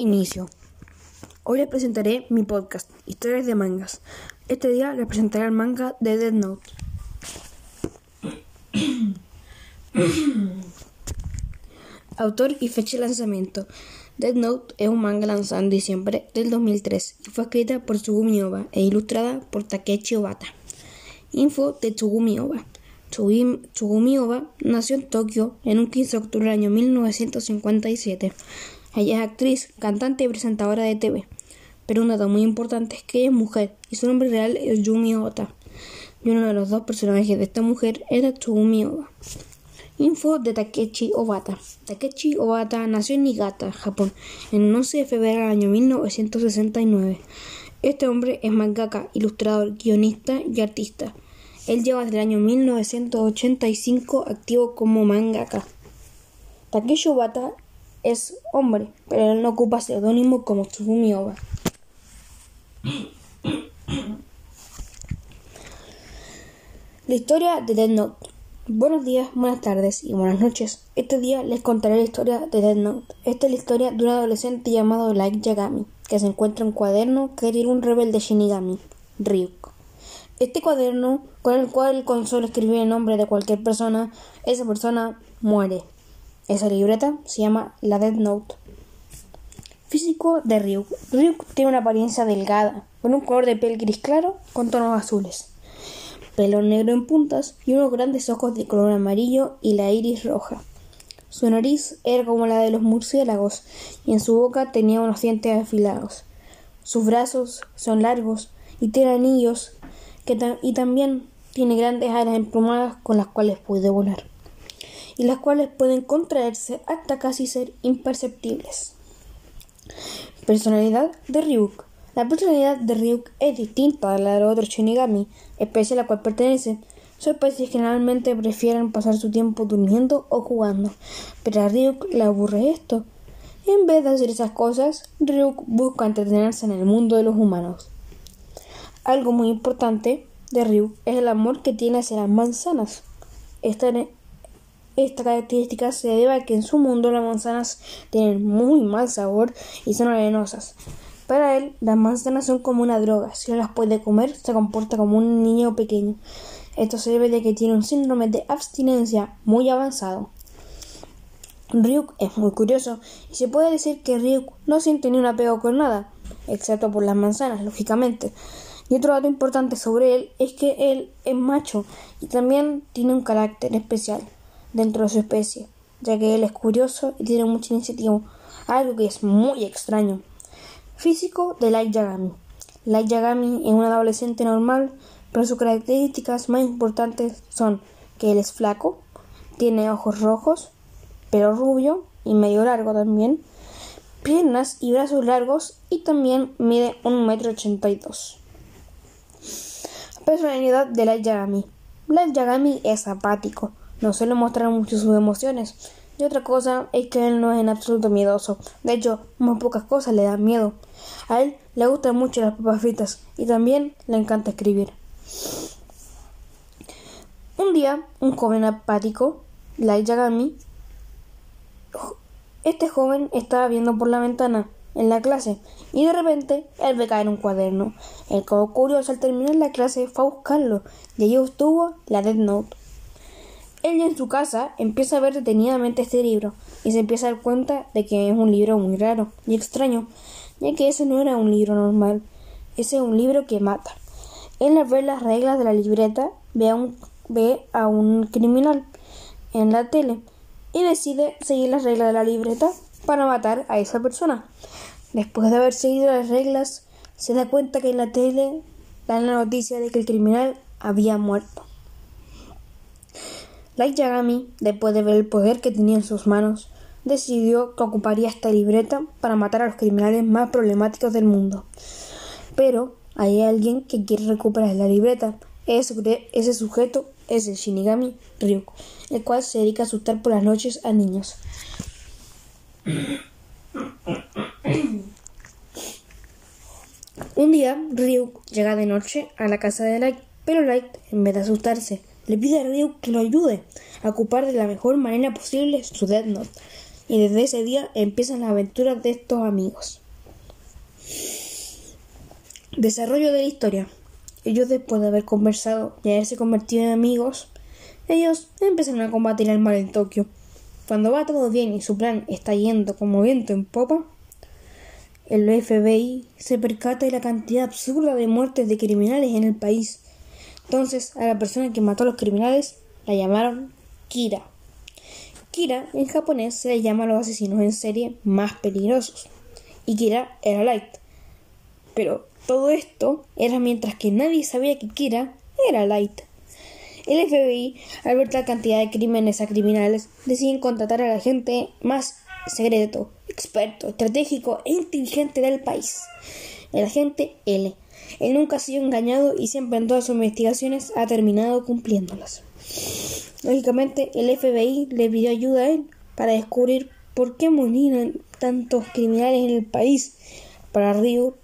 Inicio. Hoy les presentaré mi podcast, Historias de Mangas. Este día les presentaré el manga de Dead Note. Autor y fecha de lanzamiento. Dead Note es un manga lanzado en diciembre del 2003 y fue escrita por Tsugumi Oba e ilustrada por Takechi Obata. Info de Tsugumi Oba. Tsugumi Oba nació en Tokio en un 15 de octubre del año 1957. Ella es actriz, cantante y presentadora de TV. Pero un dato muy importante es que es mujer y su nombre real es Yumi Ota. Y uno de los dos personajes de esta mujer era Tsugumi. Info de Takechi Obata. Takechi Obata nació en Niigata, Japón, en el 11 de febrero del año 1969. Este hombre es mangaka, ilustrador, guionista y artista. Él lleva desde el año 1985 activo como mangaka. Takeshi Obata es hombre, pero él no ocupa seudónimo como Tsugumi Oba. La historia de Dead Note. Buenos días, buenas tardes y buenas noches. Este día les contaré la historia de Dead Note. Esta es la historia de un adolescente llamado Light Yagami, que se encuentra en un cuaderno que tiene un rebelde Shinigami, Ryuk. Este cuaderno, con el cual con solo escribir el nombre de cualquier persona, esa persona muere. Esa libreta se llama la Dead Note. Físico de Ryuk. Ryuk tiene una apariencia delgada, con un color de piel gris claro con tonos azules, pelo negro en puntas y unos grandes ojos de color amarillo y la iris roja. Su nariz era como la de los murciélagos y en su boca tenía unos dientes afilados. Sus brazos son largos y tiene anillos y también tiene grandes alas emplumadas con las cuales puede volar y las cuales pueden contraerse hasta casi ser imperceptibles. Personalidad de Ryuk. La personalidad de Ryuk es distinta a la de los otros Shinigami, especie a la cual pertenece. Sus especies generalmente prefieren pasar su tiempo durmiendo o jugando, pero a Ryuk le aburre esto. En vez de hacer esas cosas, Ryuk busca entretenerse en el mundo de los humanos. Algo muy importante de Ryuk es el amor que tiene hacia las manzanas. Esta, esta característica se debe a que en su mundo las manzanas tienen muy mal sabor y son arenosas. Para él, las manzanas son como una droga. Si no las puede comer, se comporta como un niño pequeño. Esto se debe a que tiene un síndrome de abstinencia muy avanzado. Ryuk es muy curioso y se puede decir que Ryuk no siente ni un apego con nada, excepto por las manzanas, lógicamente. Y otro dato importante sobre él es que él es macho y también tiene un carácter especial dentro de su especie, ya que él es curioso y tiene mucha iniciativa, algo que es muy extraño. Físico de Light Yagami. Light Yagami es un adolescente normal, pero sus características más importantes son que él es flaco, tiene ojos rojos, pelo rubio y medio largo también, piernas y brazos largos y también mide un metro ochenta y dos. Personalidad de Light Yagami. Light Yagami es apático, no suele mostrar mucho sus emociones. Y otra cosa es que él no es en absoluto miedoso. De hecho, muy pocas cosas le dan miedo. A él le gustan mucho las papas fritas y también le encanta escribir. Un día, un joven apático, Light Yagami, este joven estaba viendo por la ventana en la clase y de repente él ve caer un cuaderno. El curioso al terminar la clase fue a buscarlo y allí obtuvo la Dead Note. Él en su casa empieza a ver detenidamente este libro y se empieza a dar cuenta de que es un libro muy raro y extraño, ya que ese no era un libro normal, ese es un libro que mata. Él al ver las reglas de la libreta ve a un, ve a un criminal en la tele y decide seguir las reglas de la libreta para matar a esa persona. Después de haber seguido las reglas, se da cuenta que en la tele dan la noticia de que el criminal había muerto. Light Yagami, después de ver el poder que tenía en sus manos, decidió que ocuparía esta libreta para matar a los criminales más problemáticos del mundo. Pero hay alguien que quiere recuperar la libreta. Ese, sujeto es el Shinigami Ryuk, el cual se dedica a asustar por las noches a niños. Un día, Ryuk llega de noche a la casa de Light, pero Light, en vez de asustarse, le pide a Ryuk que lo ayude a ocupar de la mejor manera posible su Death Note. y desde ese día empiezan las aventuras de estos amigos. Desarrollo de la historia. Ellos después de haber conversado y haberse convertido en amigos, ellos empiezan a combatir el mal en Tokio. Cuando va todo bien y su plan está yendo como viento en popa, el FBI se percata de la cantidad absurda de muertes de criminales en el país. Entonces a la persona que mató a los criminales la llamaron Kira. Kira en japonés se le llama a los asesinos en serie más peligrosos. Y Kira era Light. Pero todo esto era mientras que nadie sabía que Kira era Light. El FBI, al ver la cantidad de crímenes a criminales, deciden contratar a la gente más secreto, experto, estratégico e inteligente del país, el agente L. Él nunca ha sido engañado y siempre en todas sus investigaciones ha terminado cumpliéndolas. Lógicamente, el FBI le pidió ayuda a él para descubrir por qué murieron tantos criminales en el país. Para Ryu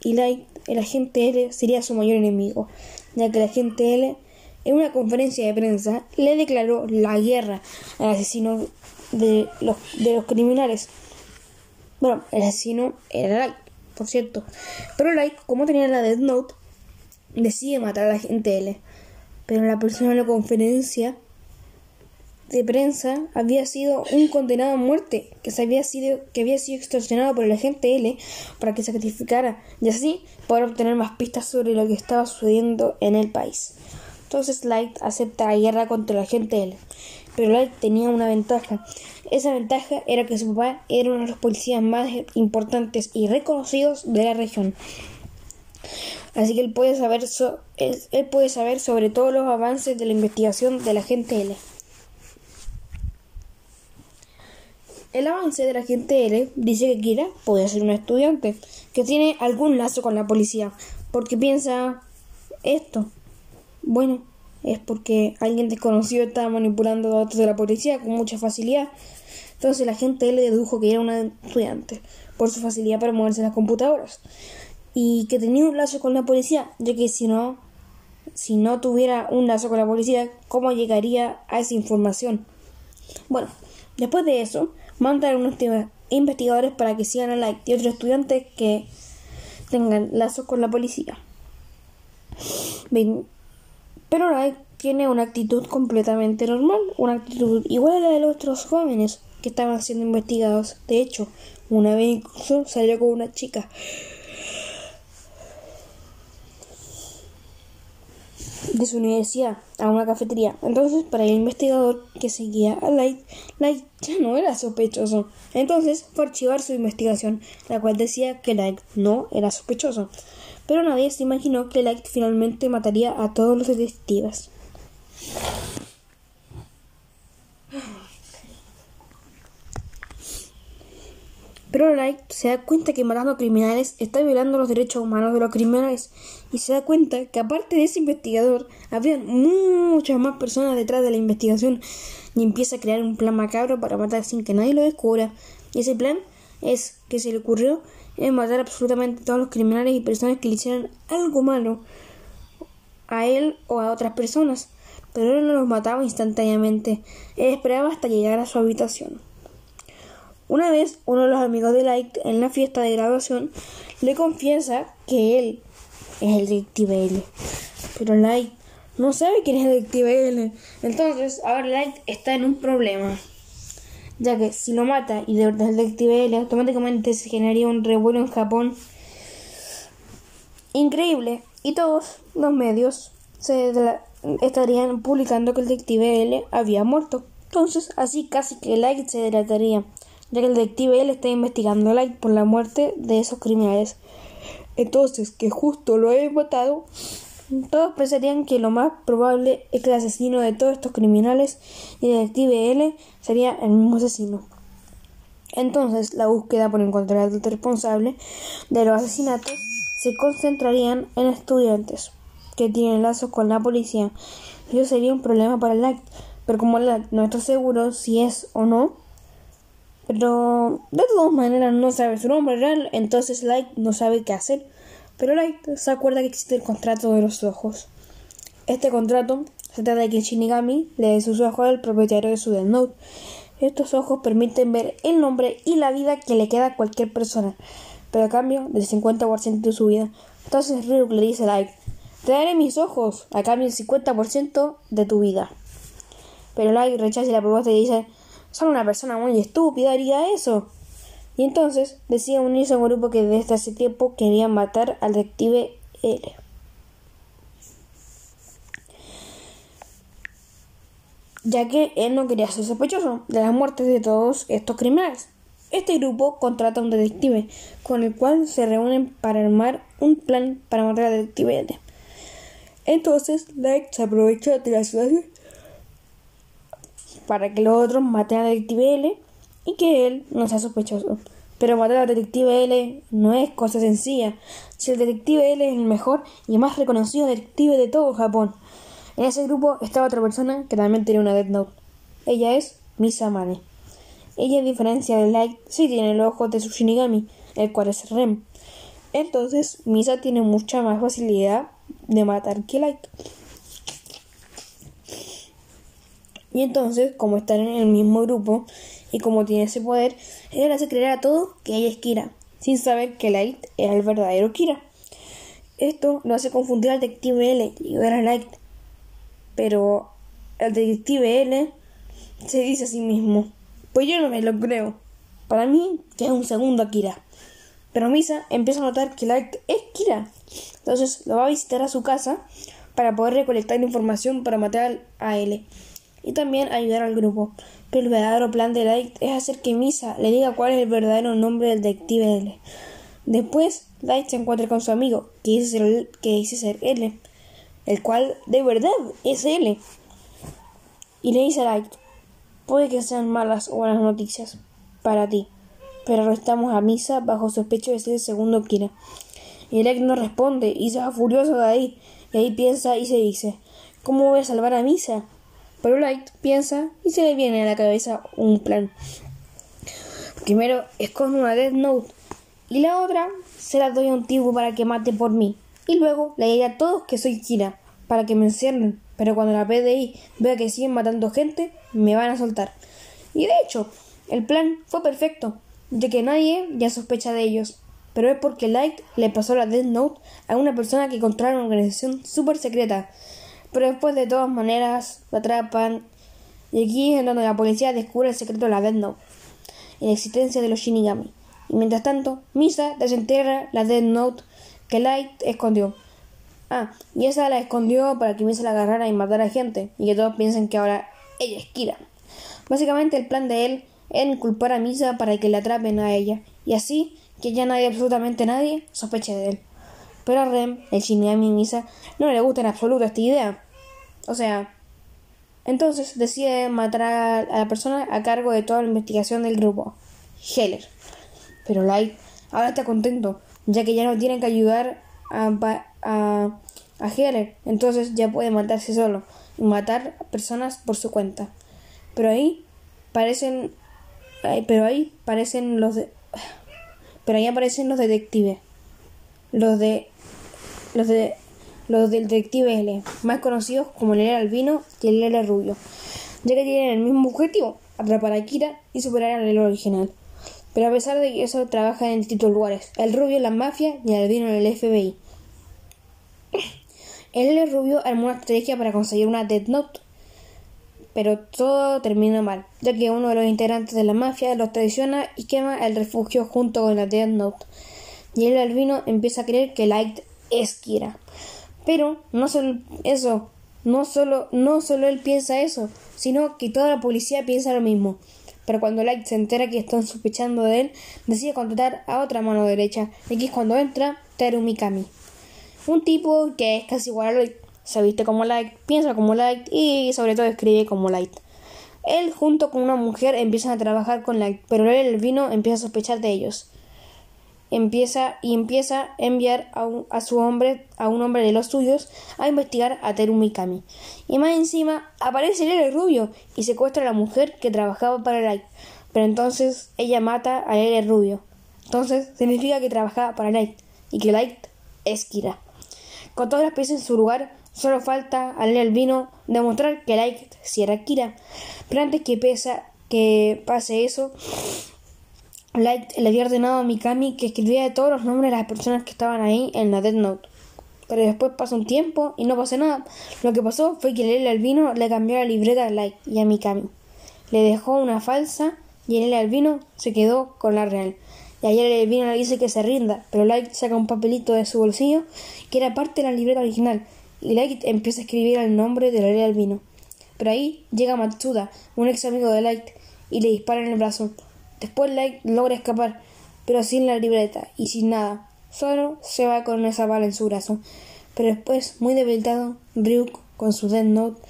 y Light, el agente L sería su mayor enemigo, ya que el agente L en una conferencia de prensa le declaró la guerra al asesino de los, de los criminales. Bueno, el asesino era Light, por cierto. Pero Light, como tenía la Death Note, decide matar a la gente L. Pero la persona en la conferencia de prensa había sido un condenado a muerte que, se había sido, que había sido extorsionado por el agente L para que sacrificara y así poder obtener más pistas sobre lo que estaba sucediendo en el país. Entonces Light acepta la guerra contra la gente L. Pero Light tenía una ventaja. Esa ventaja era que su papá era uno de los policías más importantes y reconocidos de la región. Así que él puede saber, él, puede saber sobre todos los avances de la investigación de la gente L. El avance de la gente L dice que Kira puede ser un estudiante que tiene algún lazo con la policía, porque piensa esto. Bueno, es porque alguien desconocido estaba manipulando datos de la policía con mucha facilidad. Entonces la gente le dedujo que era una estudiante por su facilidad para moverse en las computadoras y que tenía un lazo con la policía, ya que si no, si no tuviera un lazo con la policía, ¿cómo llegaría a esa información? Bueno, después de eso, mandan unos investigadores para que sigan a Light y otros estudiantes que tengan lazos con la policía. Pero Light tiene una actitud completamente normal, una actitud igual a la de los otros jóvenes que estaban siendo investigados. De hecho, una vez incluso salió con una chica. de su universidad a una cafetería. Entonces, para el investigador que seguía a Light, Light ya no era sospechoso. Entonces, fue archivar su investigación, la cual decía que Light no era sospechoso pero nadie se imaginó que Light finalmente mataría a todos los detectives. Pero Light se da cuenta que matando criminales está violando los derechos humanos de los criminales y se da cuenta que aparte de ese investigador había muchas más personas detrás de la investigación y empieza a crear un plan macabro para matar sin que nadie lo descubra. Y ese plan es que se le ocurrió es matar absolutamente a todos los criminales y personas que le hicieran algo malo a él o a otras personas, pero él no los mataba instantáneamente, él esperaba hasta llegar a su habitación. Una vez, uno de los amigos de Light en la fiesta de graduación le confiesa que él es el detective L. Pero Light no sabe quién es el detective L. Entonces, ahora Light está en un problema ya que si lo mata y de verdad detective L, automáticamente se generaría un revuelo en Japón increíble y todos los medios se estarían publicando que el detective L había muerto. Entonces, así casi que Light se delataría, ya que el detective L está investigando Light por la muerte de esos criminales. Entonces, que justo lo he matado todos pensarían que lo más probable es que el asesino de todos estos criminales y el detective L sería el mismo asesino. Entonces, la búsqueda por encontrar al responsable de los asesinatos se concentrarían en estudiantes que tienen lazos con la policía. Eso sería un problema para el pero como el no está seguro si es o no, pero de todas maneras no sabe su nombre real, entonces Light no sabe qué hacer pero Light se acuerda que existe el contrato de los ojos. Este contrato se trata de que Shinigami le dé sus ojos al propietario de su Death Note, Estos ojos permiten ver el nombre y la vida que le queda a cualquier persona, pero a cambio del 50% de su vida. Entonces Ryuk le dice a Light, te daré mis ojos a cambio del 50% de tu vida. Pero Light rechaza la propuesta y dice, soy una persona muy estúpida haría eso. Y entonces decide unirse a un grupo que desde hace tiempo quería matar al detective L. ya que él no quería ser sospechoso de las muertes de todos estos criminales. Este grupo contrata a un detective, con el cual se reúnen para armar un plan para matar al detective L. Entonces, Light se aprovecha de la situación para que los otros maten al detective L y que él no sea sospechoso. Pero matar al detective L no es cosa sencilla. Si el detective L es el mejor y más reconocido detective de todo Japón, en ese grupo estaba otra persona que también tenía una Death Note. Ella es Misa Mane. Ella, a diferencia de Light, sí tiene el ojo de su Shinigami, el cual es Rem. Entonces, Misa tiene mucha más facilidad de matar que Light. Y entonces, como están en el mismo grupo y como tiene ese poder, ella le hace creer a todo que ella es Kira, sin saber que Light era el verdadero Kira. Esto lo hace confundir al detective L y ver a Light pero el detective L se dice a sí mismo, pues yo no me lo creo. Para mí, que es un segundo Kira. Pero Misa empieza a notar que Light es Kira. Entonces lo va a visitar a su casa para poder recolectar información para matar a L. Y también ayudar al grupo. Pero el verdadero plan de Light es hacer que Misa le diga cuál es el verdadero nombre del detective L. Después, Light se encuentra con su amigo, que dice ser, que dice ser L el cual de verdad es él. Y le dice a Light, puede que sean malas o buenas noticias para ti, pero arrestamos a Misa bajo sospecho de ser el segundo Kira. Y Light no responde y se va furioso de ahí, y ahí piensa y se dice, ¿cómo voy a salvar a Misa? Pero Light piensa y se le viene a la cabeza un plan. Primero escondo una Death Note y la otra se la doy a un tipo para que mate por mí y luego le diré a todos que soy Kira para que me encierren, pero cuando la PDI vea que siguen matando gente, me van a soltar. Y de hecho, el plan fue perfecto, ya que nadie ya sospecha de ellos, pero es porque Light le pasó la Death Note a una persona que encontraron una organización súper secreta, pero después de todas maneras lo atrapan, y aquí es donde la policía descubre el secreto de la Death Note y la existencia de los Shinigami. Y mientras tanto, Misa desenterra la Death Note que Light escondió. Ah, y esa la escondió para que Misa la agarrara y matara a gente, y que todos piensen que ahora ella es Kira. Básicamente el plan de él era inculpar a Misa para que le atrapen a ella, y así que ya nadie, absolutamente nadie, sospeche de él. Pero a Rem, el Shinigami Misa, no le gusta en absoluto esta idea. O sea, entonces decide matar a la persona a cargo de toda la investigación del grupo, Heller. Pero Light ahora está contento, ya que ya no tienen que ayudar a, a, a Heller, entonces ya puede matarse solo y matar a personas por su cuenta. Pero ahí parecen, pero ahí parecen los de, pero ahí aparecen los detectives, los de, los de, los del detective L, más conocidos como el L albino y el L rubio, ya que tienen el mismo objetivo, atrapar a Kira y superar al L original. Pero a pesar de eso trabaja en distintos lugares. El rubio en la mafia y el albino en el FBI. El rubio armó una estrategia para conseguir una Death Note. Pero todo termina mal, ya que uno de los integrantes de la mafia los traiciona y quema el refugio junto con la Death Note. Y el albino empieza a creer que Light es Kira. Pero no solo eso, no solo, no solo él piensa eso, sino que toda la policía piensa lo mismo pero cuando Light se entera que están sospechando de él, decide contratar a otra mano derecha, aquí es cuando entra Teru Mikami. Un tipo que es casi igual a Light, se viste como Light, piensa como Light y sobre todo escribe como Light. Él junto con una mujer empiezan a trabajar con Light, pero él el vino empieza a sospechar de ellos. Empieza y empieza a enviar a, su hombre, a un hombre de los suyos, a investigar a Teru Mikami. Y más encima aparece el rubio y secuestra a la mujer que trabajaba para Light. Pero entonces ella mata a el rubio. Entonces significa que trabajaba para Light y que Light es Kira. Con todas las piezas en su lugar, solo falta al vino demostrar que Light si era Kira. Pero antes que, pesa, que pase eso, Light le había ordenado a Mikami que escribiera todos los nombres de las personas que estaban ahí en la Death Note. Pero después pasó un tiempo y no pasó nada. Lo que pasó fue que el Albino le cambió la libreta a Light y a Mikami. Le dejó una falsa y el Albino se quedó con la real. Y ayer el Albino le dice que se rinda, pero Light saca un papelito de su bolsillo que era parte de la libreta original. Y Light empieza a escribir el nombre del el Albino. Pero ahí llega Matsuda, un ex amigo de Light, y le dispara en el brazo. Después Light logra escapar, pero sin la libreta y sin nada. Solo se va con esa bala en su brazo. Pero después, muy debilitado, Ryuk, con su Death Note,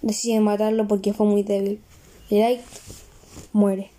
decide matarlo porque fue muy débil. Y Light muere.